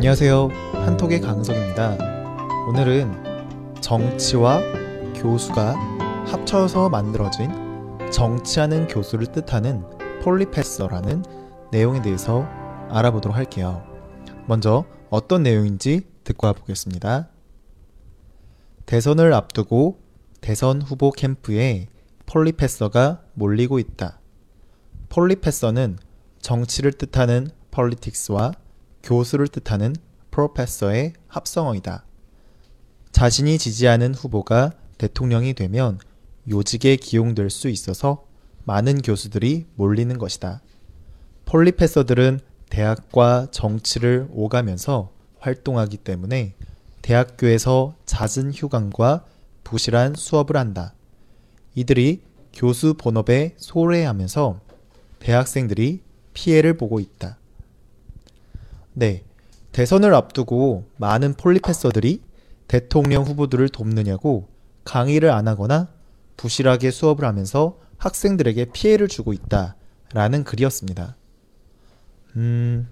안녕하세요. 한톡의 강석입니다. 오늘은 정치와 교수가 합쳐서 만들어진 정치하는 교수를 뜻하는 폴리패서라는 내용에 대해서 알아보도록 할게요. 먼저 어떤 내용인지 듣고 와보겠습니다. 대선을 앞두고 대선 후보 캠프에 폴리패서가 몰리고 있다. 폴리패서는 정치를 뜻하는 politics와 교수를 뜻하는 professor의 합성어이다. 자신이 지지하는 후보가 대통령이 되면 요직에 기용될 수 있어서 많은 교수들이 몰리는 것이다. 폴리패서들은 대학과 정치를 오가면서 활동하기 때문에 대학교에서 잦은 휴강과 부실한 수업을 한다. 이들이 교수 본업에 소홀해하면서 대학생들이 피해를 보고 있다. 네. 대선을 앞두고 많은 폴리패서들이 대통령 후보들을 돕느냐고 강의를 안 하거나 부실하게 수업을 하면서 학생들에게 피해를 주고 있다 라는 글이었습니다. 음,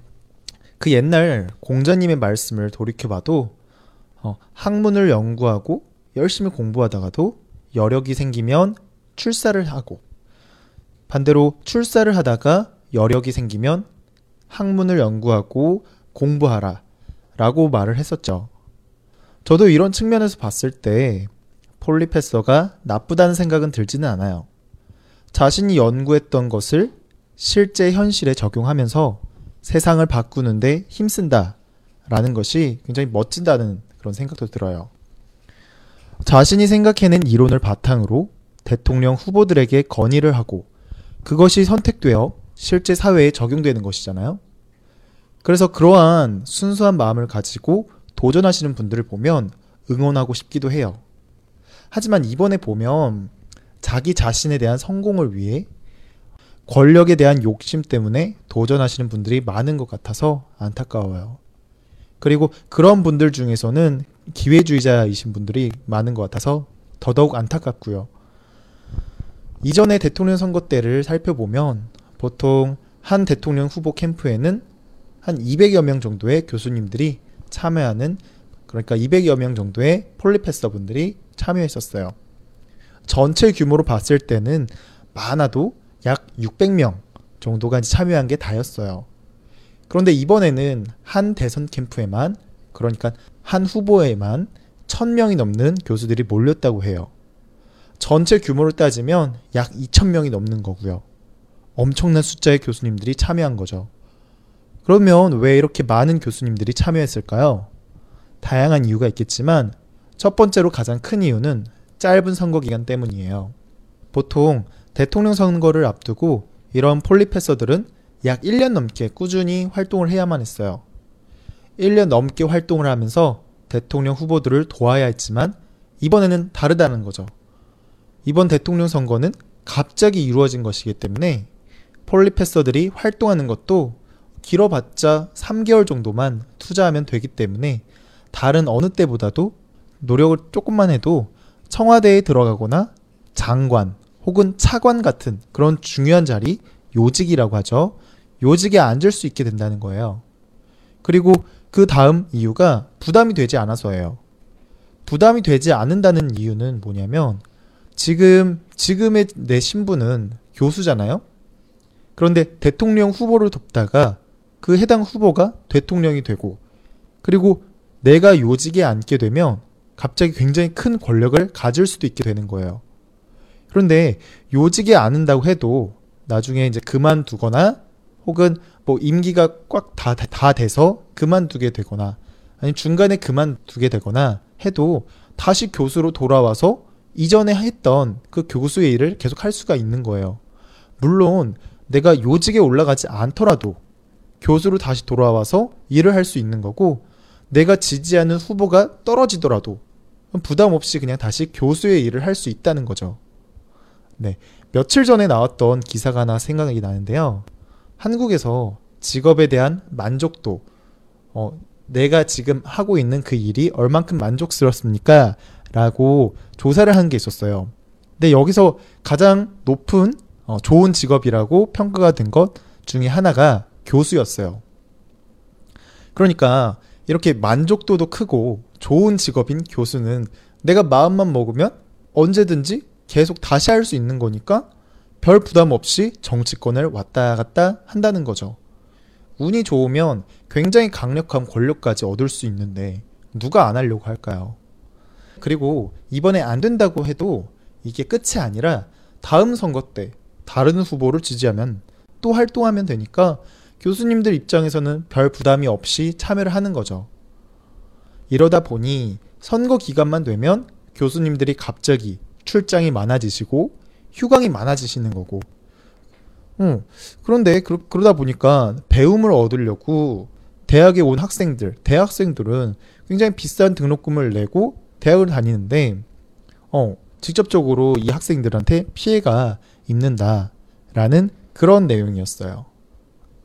그 옛날 공자님의 말씀을 돌이켜봐도 어, 학문을 연구하고 열심히 공부하다가도 여력이 생기면 출사를 하고 반대로 출사를 하다가 여력이 생기면 학문을 연구하고 공부하라 라고 말을 했었죠. 저도 이런 측면에서 봤을 때 폴리패서가 나쁘다는 생각은 들지는 않아요. 자신이 연구했던 것을 실제 현실에 적용하면서 세상을 바꾸는데 힘쓴다 라는 것이 굉장히 멋진다는 그런 생각도 들어요. 자신이 생각해낸 이론을 바탕으로 대통령 후보들에게 건의를 하고 그것이 선택되어 실제 사회에 적용되는 것이잖아요. 그래서 그러한 순수한 마음을 가지고 도전하시는 분들을 보면 응원하고 싶기도 해요. 하지만 이번에 보면 자기 자신에 대한 성공을 위해 권력에 대한 욕심 때문에 도전하시는 분들이 많은 것 같아서 안타까워요. 그리고 그런 분들 중에서는 기회주의자이신 분들이 많은 것 같아서 더더욱 안타깝고요. 이전의 대통령 선거 때를 살펴보면 보통 한 대통령 후보 캠프에는 한 200여 명 정도의 교수님들이 참여하는 그러니까 200여 명 정도의 폴리패서 분들이 참여했었어요. 전체 규모로 봤을 때는 많아도 약 600명 정도가 참여한 게 다였어요. 그런데 이번에는 한 대선 캠프에만 그러니까 한 후보에만 1000명이 넘는 교수들이 몰렸다고 해요. 전체 규모를 따지면 약 2000명이 넘는 거고요. 엄청난 숫자의 교수님들이 참여한 거죠. 그러면 왜 이렇게 많은 교수님들이 참여했을까요? 다양한 이유가 있겠지만 첫 번째로 가장 큰 이유는 짧은 선거 기간 때문이에요. 보통 대통령 선거를 앞두고 이런 폴리패서들은 약 1년 넘게 꾸준히 활동을 해야만 했어요. 1년 넘게 활동을 하면서 대통령 후보들을 도와야 했지만 이번에는 다르다는 거죠. 이번 대통령 선거는 갑자기 이루어진 것이기 때문에 폴리패서들이 활동하는 것도 길어봤자 3개월 정도만 투자하면 되기 때문에 다른 어느 때보다도 노력을 조금만 해도 청와대에 들어가거나 장관 혹은 차관 같은 그런 중요한 자리 요직이라고 하죠. 요직에 앉을 수 있게 된다는 거예요. 그리고 그 다음 이유가 부담이 되지 않아서예요. 부담이 되지 않는다는 이유는 뭐냐면 지금 지금의 내 신분은 교수잖아요. 그런데 대통령 후보를 돕다가 그 해당 후보가 대통령이 되고 그리고 내가 요직에 앉게 되면 갑자기 굉장히 큰 권력을 가질 수도 있게 되는 거예요. 그런데 요직에 앉는다고 해도 나중에 이제 그만두거나 혹은 뭐 임기가 꽉다다 돼서 그만두게 되거나 아니 중간에 그만두게 되거나 해도 다시 교수로 돌아와서 이전에 했던 그 교수의 일을 계속 할 수가 있는 거예요. 물론 내가 요직에 올라가지 않더라도 교수로 다시 돌아와서 일을 할 수 있는 거고 내가 지지하는 후보가 떨어지더라도 부담 없이 그냥 다시 교수의 일을 할 수 있다는 거죠. 네. 며칠 전에 나왔던 기사가 하나 생각이 나는데요. 한국에서 직업에 대한 만족도, 어, 내가 지금 하고 있는 그 일이 얼만큼 만족스럽습니까? 라고 조사를 한 게 있었어요. 근데 여기서 가장 높은 어, 좋은 직업이라고 평가가 된 것 중에 하나가 교수였어요. 그러니까 이렇게 만족도도 크고 좋은 직업인 교수는 내가 마음만 먹으면 언제든지 계속 다시 할 수 있는 거니까 별 부담 없이 정치권을 왔다 갔다 한다는 거죠. 운이 좋으면 굉장히 강력한 권력까지 얻을 수 있는데 누가 안 하려고 할까요? 그리고 이번에 안 된다고 해도 이게 끝이 아니라 다음 선거 때 다른 후보를 지지하면 또 활동하면 되니까 교수님들 입장에서는 별 부담이 없이 참여를 하는 거죠. 이러다 보니 선거 기간만 되면 교수님들이 갑자기 출장이 많아지시고 휴강이 많아지시는 거고. 음, 그런데 그러, 그러다 보니까 배움을 얻으려고 대학에 온 학생들, 대학생들은 굉장히 비싼 등록금을 내고 대학을 다니는데, 어, 직접적으로 이 학생들한테 피해가 입는다라는 그런 내용이었어요.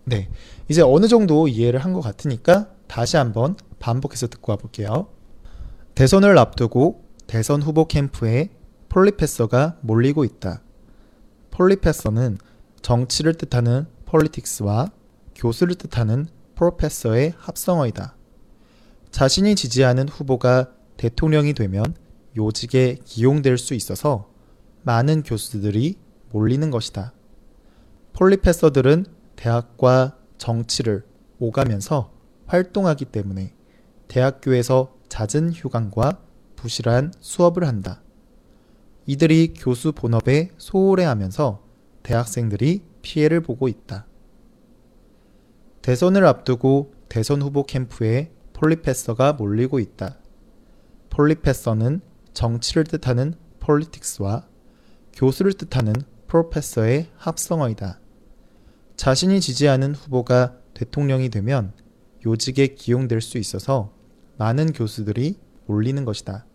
네. 이제 어느 정도 이해를 한 것 같으니까 다시 한번 반복해서 듣고 와볼게요. 대선을 앞두고 대선 후보 캠프에 폴리페서가 몰리고 있다. 폴리페서는 정치를 뜻하는 폴리틱스와 교수를 뜻하는 프로페서의 합성어이다. 자신이 지지하는 후보가 대통령이 되면 요직에 기용될 수 있어서 많은 교수들이 몰리는 것이다. 폴리페서들은 대학과 정치를 오가면서 활동하기 때문에 대학교에서 잦은 휴강과 부실한 수업을 한다. 이들이 교수 본업에 소홀해 하면서 대학생들이 피해를 보고 있다. 대선을 앞두고 대선 후보 캠프에 폴리페서가 몰리고 있다. 폴리페서는 정치를 뜻하는 폴리틱스와 교수를 뜻하는 프로페서의 합성어이다. 자신이 지지하는 후보가 대통령이 되면 요직에 기용될 수 있어서 많은 교수들이 몰리는 것이다.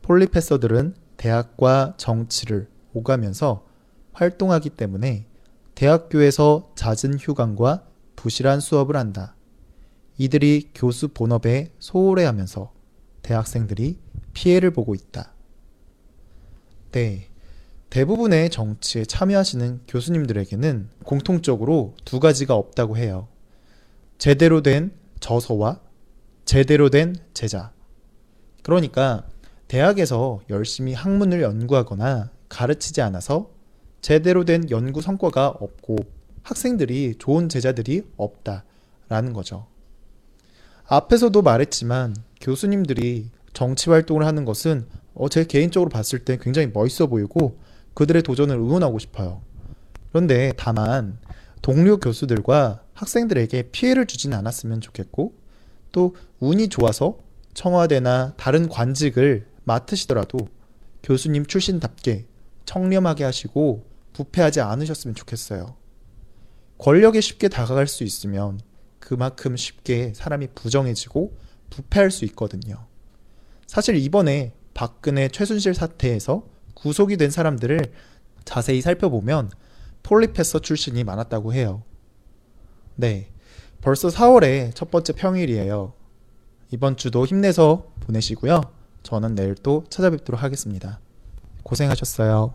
폴리페서들은 대학과 정치를 오가면서 활동하기 때문에 대학교에서 잦은 휴강과 부실한 수업을 한다. 이들이 교수 본업에 소홀해 하면서 대학생들이 피해를 보고 있다. 네. 대부분의 정치에 참여하시는 교수님들에게는 공통적으로 두 가지가 없다고 해요. 제대로 된 저서와 제대로 된 제자. 그러니까 대학에서 열심히 학문을 연구하거나 가르치지 않아서 제대로 된 연구 성과가 없고 학생들이 좋은 제자들이 없다라는 거죠. 앞에서도 말했지만 교수님들이 정치 활동을 하는 것은 어, 제 개인적으로 봤을 때 굉장히 멋있어 보이고 그들의 도전을 응원하고 싶어요. 그런데 다만 동료 교수들과 학생들에게 피해를 주지는 않았으면 좋겠고 또 운이 좋아서 청와대나 다른 관직을 맡으시더라도 교수님 출신답게 청렴하게 하시고 부패하지 않으셨으면 좋겠어요. 권력에 쉽게 다가갈 수 있으면 그만큼 쉽게 사람이 부정해지고 부패할 수 있거든요. 사실 이번에 박근혜 최순실 사태에서 구속이 된 사람들을 자세히 살펴보면 폴리페서 출신이 많았다고 해요. 네. 벌써 4월의 첫 번째 평일이에요. 이번 주도 힘내서 보내시고요. 저는 내일 또 찾아뵙도록 하겠습니다. 고생하셨어요.